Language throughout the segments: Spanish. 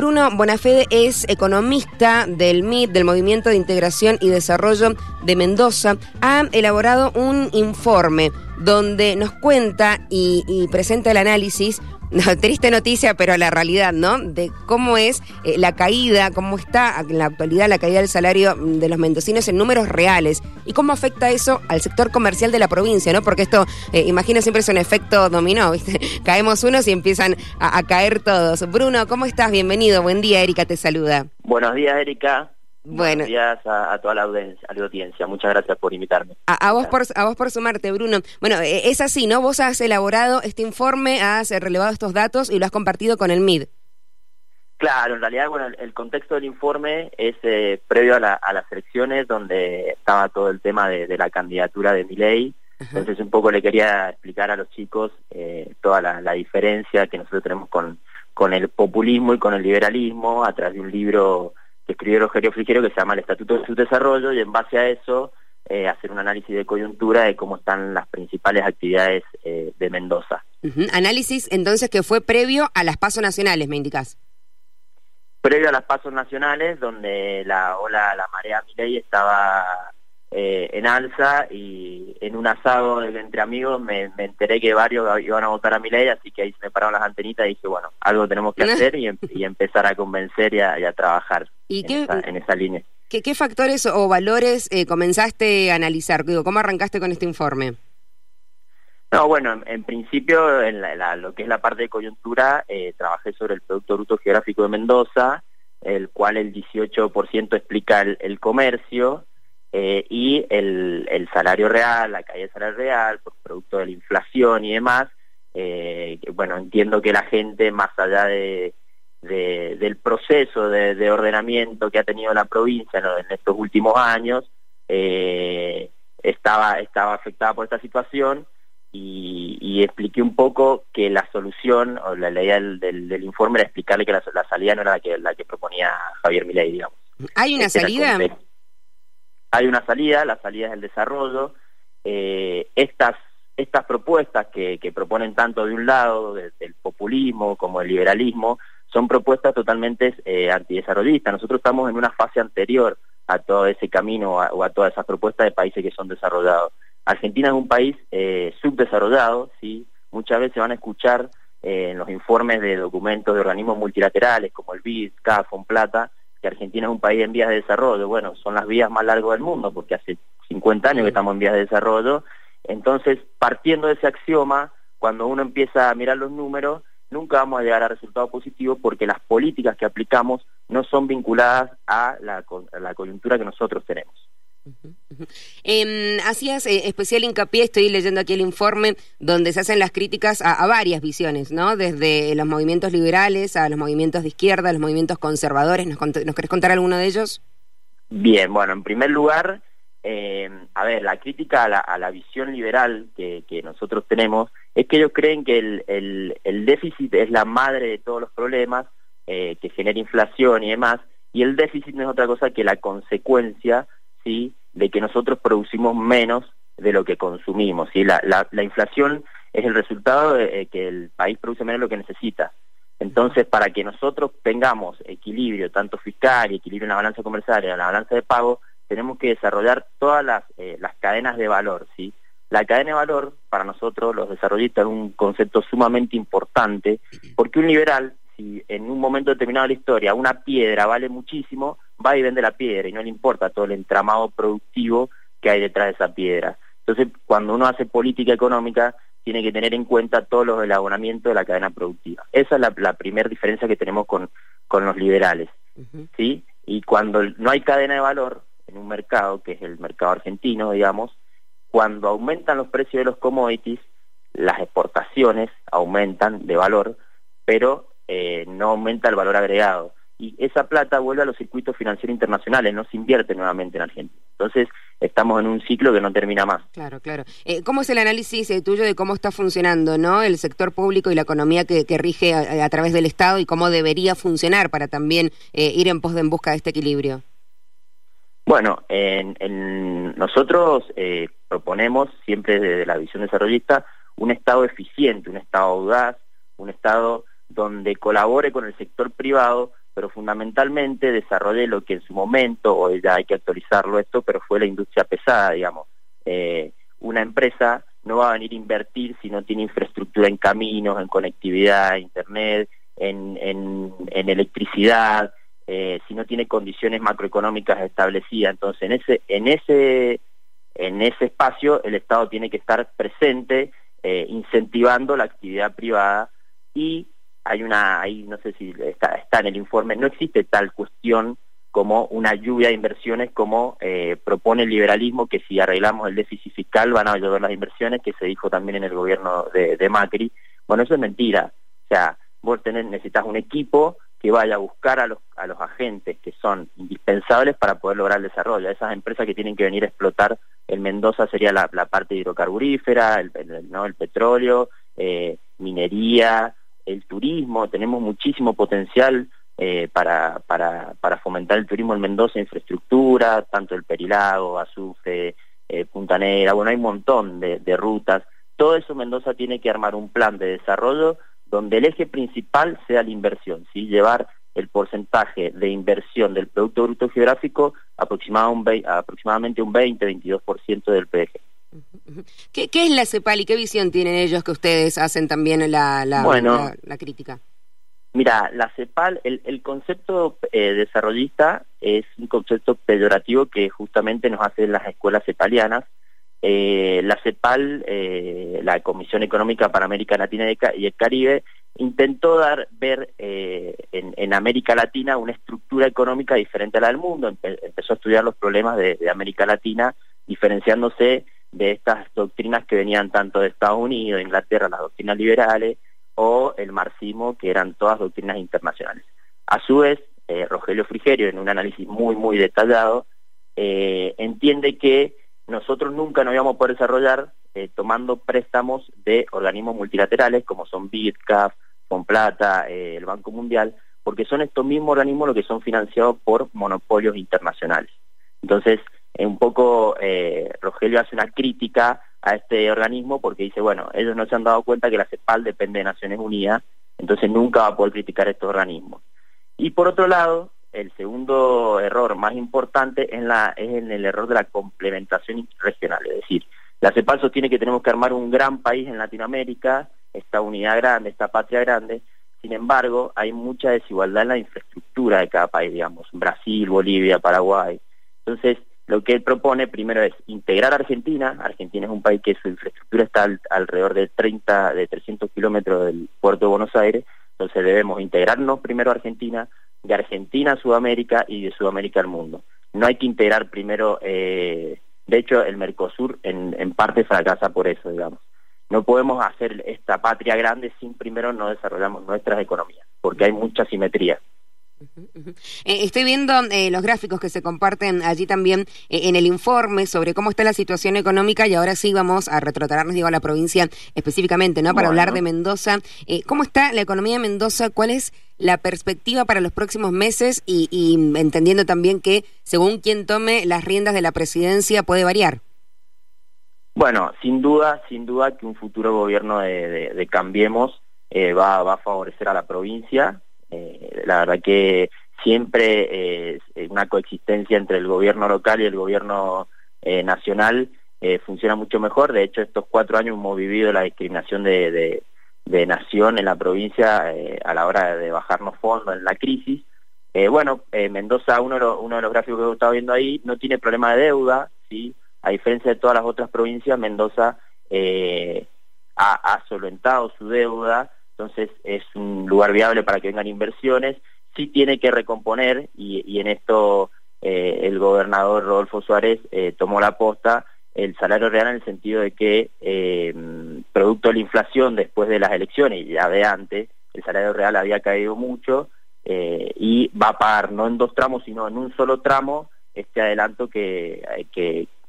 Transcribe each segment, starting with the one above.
Bruno Bonafede es economista del MIT, del Movimiento de Integración y Desarrollo de Mendoza. Ha elaborado un informe donde nos cuenta y, y presenta el análisis no, triste noticia, pero la realidad, ¿no? De cómo es eh, la caída, cómo está en la actualidad la caída del salario de los mendocinos en números reales y cómo afecta eso al sector comercial de la provincia, ¿no? Porque esto, eh, imagino, siempre es un efecto dominó, ¿viste? Caemos unos y empiezan a, a caer todos. Bruno, ¿cómo estás? Bienvenido. Buen día, Erika te saluda. Buenos días, Erika. Bueno. Buenos días a, a toda la audiencia, a la audiencia. Muchas gracias por invitarme. A, a vos por, a vos por sumarte, Bruno. Bueno, eh, es así, ¿no? Vos has elaborado este informe, has relevado estos datos y lo has compartido con el MID. Claro, en realidad, bueno, el, contexto del informe es eh, previo a, la- a las elecciones donde estaba todo el tema de, de la candidatura de Milei. Entonces, un poco le quería explicar a los chicos eh, toda la, la diferencia que nosotros tenemos con, con el populismo y con el liberalismo a través de un libro que escribió Rogelio Frigerio que se llama El Estatuto de su Desarrollo y en base a eso eh, hacer un análisis de coyuntura de cómo están las principales actividades eh, de Mendoza. Análisis entonces que fue previo a las pasos nacionales, me indicás. previo a las pasos nacionales donde la ola la marea Milei estaba eh, en alza y en un asado entre amigos me, me enteré que varios iban a votar a Milei así que ahí se me pararon las antenitas y dije bueno algo tenemos que hacer y, em- y empezar a convencer y a, y a trabajar ¿Y en, qué- esa, en esa línea ¿Qué, qué factores o valores eh, comenzaste a analizar? Digo, ¿cómo arrancaste con este informe? No, bueno, en, en principio, en la- la- lo que es la parte de coyuntura, eh, trabajé sobre el Producto Bruto Geográfico de Mendoza, el cual el 18% explica el, el comercio eh, y el, el salario real, la caída del salario real, por producto de la inflación y demás. eh, que, bueno, entiendo que la gente, más allá de, de- del proceso de, de ordenamiento que ha tenido la provincia ¿no? en estos últimos años, eh, estaba, estaba afectada por esta situación y, y expliqué un poco que la solución o la idea del, del- del informe era explicarle que la, la salida no era la que, la que proponía Javier Milei, digamos. ¿Hay una Este salida? Hay una salida, la salida es el desarrollo. Eh, estas, estas propuestas que, proponen tanto de un lado, de- del populismo como el liberalismo, son propuestas totalmente eh, antidesarrollistas. Nosotros estamos en una fase anterior a todo ese camino o a, todas esas propuestas de países que son desarrollados. Argentina es un país eh, subdesarrollado, ¿sí? muchas veces van a escuchar eh, en los informes de documentos de organismos multilaterales como el BID, CAF, Plata, que Argentina es un país en vías de desarrollo. Bueno, son las vías más largas del mundo porque hace 50 años que estamos en vías de desarrollo. Entonces, partiendo de ese axioma, cuando uno empieza a mirar los números, nunca vamos a llegar a resultados positivos porque las políticas que aplicamos no son vinculadas a la, a la coyuntura que nosotros tenemos. Eh, hacías especial hincapié, estoy leyendo aquí el informe, donde se hacen las críticas a, varias visiones, ¿no? Desde los movimientos liberales a los movimientos de izquierda, a los movimientos conservadores. ¿Nos, ¿nos querés contar alguno de ellos? Bien, bueno, en primer lugar, eh, a ver, la crítica a la, a la visión liberal que, nosotros tenemos es que ellos creen que el, el, el déficit es la madre de todos los problemas, eh, que genera inflación y demás, y el déficit no es otra cosa que la consecuencia, de que nosotros producimos menos de lo que consumimos, ¿sí? La, la, la inflación es el resultado de eh, que el país produce menos de lo que necesita. Entonces, para que nosotros tengamos equilibrio, tanto fiscal y equilibrio en la balanza comercial y en la balanza de pago, tenemos que desarrollar todas las, eh, las cadenas de valor, ¿sí? La cadena de valor, para nosotros, los desarrollistas, es un concepto sumamente importante, porque un liberal, si en un momento determinado de la historia una piedra vale muchísimo, va y vende la piedra y no le importa todo el entramado productivo que hay detrás de esa piedra. Entonces, cuando uno hace política económica, tiene que tener en cuenta todos los elaboramientos de la cadena productiva. Esa es la, la primera diferencia que tenemos con, con los liberales. ¿sí? Y cuando no hay cadena de valor en un mercado, que es el mercado argentino, digamos, cuando aumentan los precios de los commodities, las exportaciones aumentan de valor, pero eh, no aumenta el valor agregado. Y esa plata vuelve a los circuitos financieros internacionales, no se invierte nuevamente en Argentina. Entonces, estamos en un ciclo que no termina más. Claro, claro. Eh, ¿Cómo es el análisis eh, tuyo de cómo está funcionando ¿no? el sector público y la economía que, que rige a, a través del Estado y cómo debería funcionar para también eh, ir en pos de en busca de este equilibrio? Bueno, en, en nosotros eh, proponemos siempre desde la visión desarrollista un Estado eficiente, un Estado audaz, un Estado donde colabore con el sector privado, pero fundamentalmente desarrollé lo que en su momento, hoy ya hay que actualizarlo esto, pero fue la industria pesada, digamos. Eh, una empresa no va a venir a invertir si no tiene infraestructura en caminos, en conectividad, internet, en, en, electricidad, eh, si no tiene condiciones macroeconómicas establecidas. Entonces, en ese, en ese, en ese espacio el Estado tiene que estar presente, eh, incentivando la actividad privada y hay una, ahí no sé si está, está en el informe, no existe tal cuestión como una lluvia de inversiones como eh, propone el liberalismo, que si arreglamos el déficit fiscal van a llover las inversiones, que se dijo también en el gobierno de, Macri. Bueno, eso es mentira. O sea, vos tenés, necesitas un equipo que vaya a buscar a los, a los agentes que son indispensables para poder lograr el desarrollo. Esas empresas que tienen que venir a explotar en Mendoza sería la, parte hidrocarburífera, el, ¿no? el petróleo, eh, minería, el turismo. Tenemos muchísimo potencial eh, para, para, para, fomentar el turismo en Mendoza, infraestructura, tanto el Perilago, Azufre, eh, Punta Negra, bueno, hay un montón de, rutas. Todo eso Mendoza tiene que armar un plan de desarrollo donde el eje principal sea la inversión, ¿sí? llevar el porcentaje de inversión del Producto Bruto Geográfico aproximadamente un 20-22% del PG. ¿Qué, ¿Qué, es la CEPAL y qué visión tienen ellos que ustedes hacen también la, la, la crítica? Mira, la CEPAL, el, concepto eh, desarrollista es un concepto peyorativo que justamente nos hacen las escuelas cepalianas. Eh, la CEPAL, eh, la Comisión Económica para América Latina y el Caribe, intentó dar, ver en, América Latina una estructura económica diferente a la del mundo. empezó a estudiar los problemas de, de América Latina, diferenciándose de estas doctrinas que venían tanto de Estados Unidos, Inglaterra, las doctrinas liberales, o el marxismo, que eran todas doctrinas internacionales. A su vez, eh, Rogelio Frigerio, en un análisis muy, muy detallado, eh, entiende que nosotros nunca nos íbamos a poder desarrollar eh, tomando préstamos de organismos multilaterales como son BITCAF, Plata, el Banco Mundial, porque son estos mismos organismos los que son financiados por monopolios internacionales. Entonces, un poco Rogelio hace una crítica a este organismo porque dice, bueno, ellos no se han dado cuenta que la CEPAL depende de Naciones Unidas, entonces nunca va a poder criticar estos organismos. Y por otro lado, el segundo error más importante es, la, es en el error de la complementación regional, es decir, la CEPAL sostiene que tenemos que armar un gran país en Latinoamérica, esta unidad grande, esta patria grande, sin embargo, hay mucha desigualdad en la infraestructura de cada país, digamos, Brasil, Bolivia, Paraguay. Entonces, lo que él propone primero es integrar a Argentina. Argentina es un país que su infraestructura está alrededor de 30, de 300 kilómetros del puerto de Buenos Aires. Entonces debemos integrarnos primero a Argentina, de Argentina a Sudamérica y de Sudamérica al mundo. No hay que integrar primero, eh, de hecho el Mercosur en, parte fracasa por eso, digamos. No podemos hacer esta patria grande sin primero no desarrollamos nuestras economías, porque hay mucha simetría. Eh, estoy viendo eh, los gráficos que se comparten allí también eh, en el informe sobre cómo está la situación económica y ahora sí vamos a retrotraernos, digo, a la provincia específicamente, ¿no? Para hablar de Mendoza. ¿Cómo está la economía de Mendoza? ¿Cuál es la perspectiva para los próximos meses? Y, entendiendo también que según quien tome las riendas de la presidencia puede variar. Bueno, sin duda, sin duda que un futuro gobierno de, Cambiemos va, va a favorecer a la provincia, eh, la verdad que siempre eh, una coexistencia entre el gobierno local y el gobierno eh, nacional funciona mucho mejor. De hecho, estos cuatro años hemos vivido la discriminación de, nación en la provincia a la hora de bajarnos fondos en la crisis. bueno, Mendoza, uno de, los, uno de los gráficos que he estado viendo ahí, no tiene problema de deuda, ¿sí? A diferencia de todas las otras provincias, Mendoza ha solventado su deuda, entonces es un lugar viable para que vengan inversiones, sí tiene que recomponer y, en esto eh, el gobernador Rodolfo Suárez eh, tomó la posta el salario real en el sentido de que eh, producto de la inflación después de las elecciones y ya de antes, el salario real había caído mucho y va a pagar no en dos tramos sino en un solo tramo este adelanto que,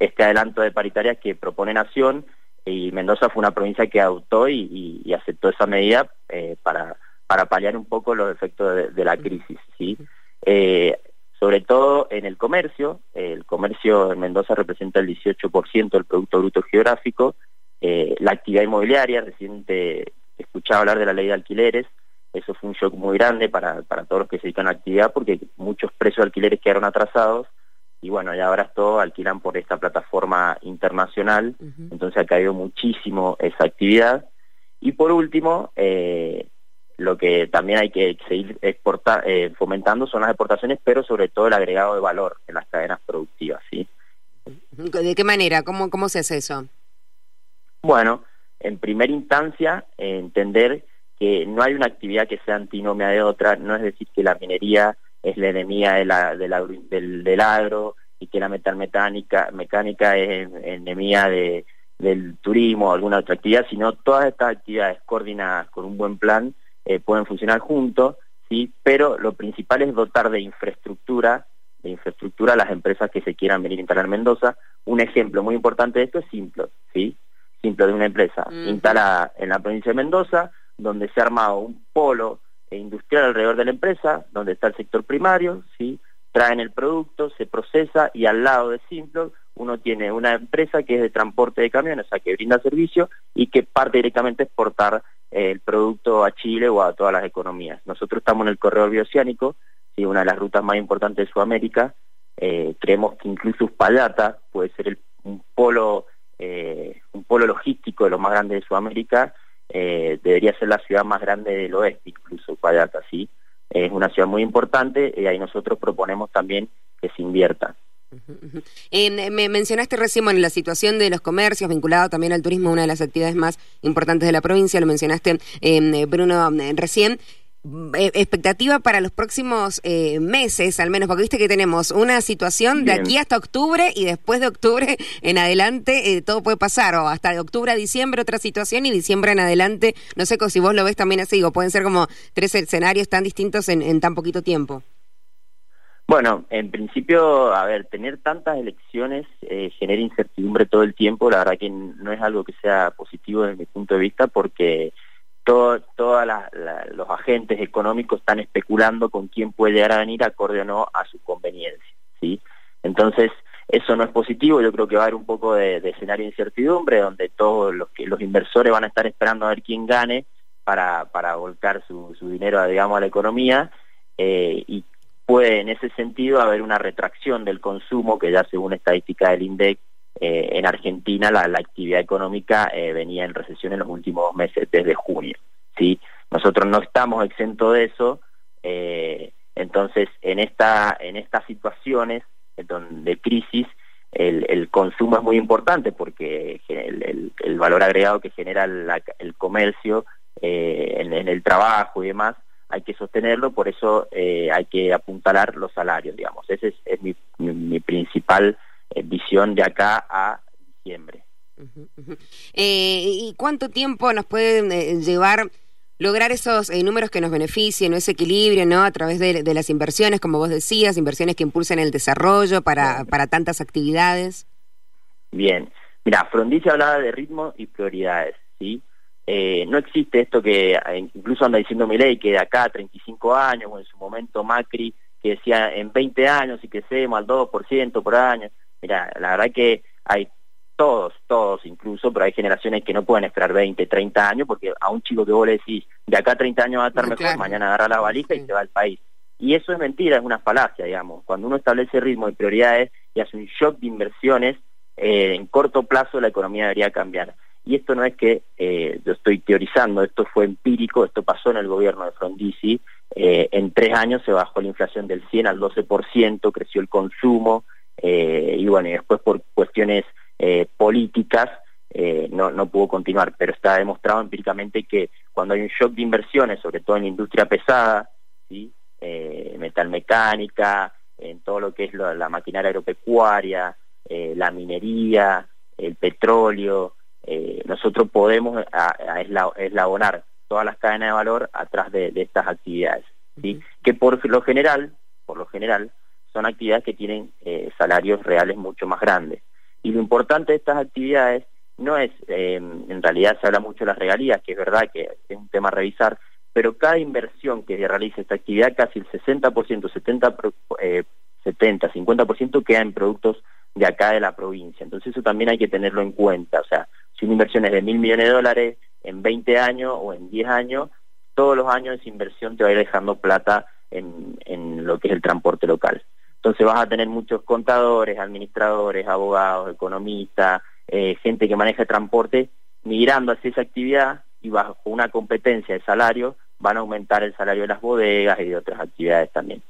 este adelanto de paritarias que propone Nación y Mendoza fue una provincia que adoptó y, aceptó esa medida eh, para, para paliar un poco los efectos de, la crisis. ¿sí? Eh, sobre todo en el comercio, el comercio en Mendoza representa el 18% del Producto Bruto Geográfico, eh, la actividad inmobiliaria, reciente escuchaba hablar de la ley de alquileres, eso fue un shock muy grande para, para todos los que se dedican a la actividad porque muchos precios de alquileres quedaron atrasados y bueno, ya ahora todo alquilan por esta plataforma internacional, entonces ha caído muchísimo esa actividad. Y por último, eh, lo que también hay que seguir exportar, eh, fomentando son las exportaciones, pero sobre todo el agregado de valor en las cadenas productivas, ¿sí? ¿De qué manera? ¿Cómo, cómo se hace eso? Bueno, en primera instancia, entender que no hay una actividad que sea antinomia de otra, no es decir que la minería es la enemiga de la, del, del, agro y que la metalmecánica mecánica es enemiga de, del turismo o alguna otra actividad, sino todas estas actividades coordinadas con un buen plan eh, pueden funcionar juntos, ¿sí? pero lo principal es dotar de infraestructura, de infraestructura a las empresas que se quieran venir a instalar en Mendoza. Un ejemplo muy importante de esto es Simplo, ¿sí? Simplo de una empresa instalada en la provincia de Mendoza, donde se ha armado un polo industrial alrededor de la empresa, donde está el sector primario, ¿sí? traen el producto, se procesa y al lado de Simplo uno tiene una empresa que es de transporte de camiones, o sea, que brinda servicio y que parte directamente a exportar eh, el producto a Chile o a todas las economías. Nosotros estamos en el corredor bioceánico, ¿sí? una de las rutas más importantes de Sudamérica, eh, creemos que incluso Uspallata puede ser el, un polo eh, un polo logístico de lo más grande de Sudamérica, debería ser la ciudad más grande del oeste, incluso Uspallata, ¿sí? es una ciudad muy importante y ahí nosotros proponemos también que se invierta. me mencionaste recién la situación de los comercios vinculado también al turismo, una de las actividades más importantes de la provincia, lo mencionaste eh, Bruno recién. Eh, expectativa para los próximos eh, meses, al menos, porque viste que tenemos una situación de aquí hasta octubre y después de octubre en adelante eh, todo puede pasar, o hasta de octubre a diciembre otra situación y diciembre en adelante, no sé si vos lo ves también así, o pueden ser como tres escenarios tan distintos en, tan poquito tiempo. Bueno, en principio, a ver, tener tantas elecciones genera incertidumbre todo el tiempo, la verdad que no es algo que sea positivo desde mi punto de vista porque todos los agentes económicos están especulando con quién puede llegar a venir acorde o no a su conveniencia, ¿sí? Entonces, eso no es positivo, yo creo que va a haber un poco de, escenario de incertidumbre, donde todos los que los inversores van a estar esperando a ver quién gane para, para volcar su, dinero, digamos, a la economía, eh, y puede en ese sentido haber una retracción del consumo, que ya según estadística del INDEC eh, en Argentina la, actividad económica eh, venía en recesión en los últimos meses, desde junio. ¿sí? Nosotros no estamos exentos de eso, eh, entonces en, esta, en estas situaciones de crisis el, consumo es muy importante porque el, valor agregado que genera el comercio en, el trabajo y demás hay que sostenerlo, por eso hay que apuntalar los salarios, digamos. Ese es, mi, mi principal eh, visión de acá a diciembre. Eh, ¿Y cuánto tiempo nos puede eh, llevar lograr esos números que nos beneficien, ese equilibrio, ¿no? A través de, las inversiones, como vos decías, inversiones que impulsen el desarrollo para, para tantas actividades. Bien, mira, Frondizi hablaba de ritmo y prioridades, ¿sí? no existe esto que incluso anda diciendo mi ley que de acá a 35 años, o en su momento Macri, que decía en 20 años y que seamos al 2% por año. Mira, la verdad que hay todos, todos incluso, pero hay generaciones que no pueden esperar 20, 30 años, porque a un chico que vos le decís, de acá a 30 años va a estar mejor, mañana agarra la valija y se va al país. Y eso es mentira, es una falacia, digamos. Cuando uno establece ritmo y prioridades y hace un shock de inversiones, eh, en corto plazo la economía debería cambiar. Y esto no es que eh, yo estoy teorizando, esto fue empírico, esto pasó en el gobierno de Frondizi, eh, en tres años se bajó la inflación del 100 al 12%, creció el consumo, eh, y bueno, y después por cuestiones eh, políticas eh, no, no pudo continuar, pero está demostrado empíricamente que cuando hay un shock de inversiones, sobre todo en la industria pesada, ¿sí? metalmecánica, en todo lo que es la, maquinaria agropecuaria, la minería, el petróleo, nosotros podemos eslabonar todas las cadenas de valor atrás de, estas actividades, ¿sí? que por lo general, por lo general, son actividades que tienen eh, salarios reales mucho más grandes. Y lo importante de estas actividades no es, eh, en realidad se habla mucho de las regalías, que es verdad que es un tema a revisar, pero cada inversión que realiza esta actividad, casi el 60%, 70, eh, 70, 50% queda en productos de acá de la provincia. Entonces eso también hay que tenerlo en cuenta. O sea, si una inversión es de mil millones de dólares en 20 años o en 10 años, todos los años esa inversión te va a ir dejando plata en, en lo que es el transporte local. Entonces vas a tener muchos contadores, administradores, abogados, economistas, eh, gente que maneja transporte, migrando hacia esa actividad y bajo una competencia de salario van a aumentar el salario de las bodegas y de otras actividades también.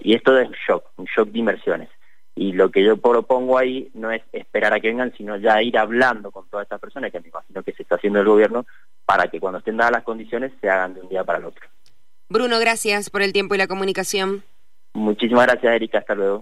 Y esto es un shock, un shock de inversiones. Y lo que yo propongo ahí no es esperar a que vengan, sino ya ir hablando con todas estas personas, que me imagino que se está haciendo el gobierno, para que cuando estén dadas las condiciones se hagan de un día para el otro. Bruno, gracias por el tiempo y la comunicación. Muchísimas gracias, Erika. Hasta luego.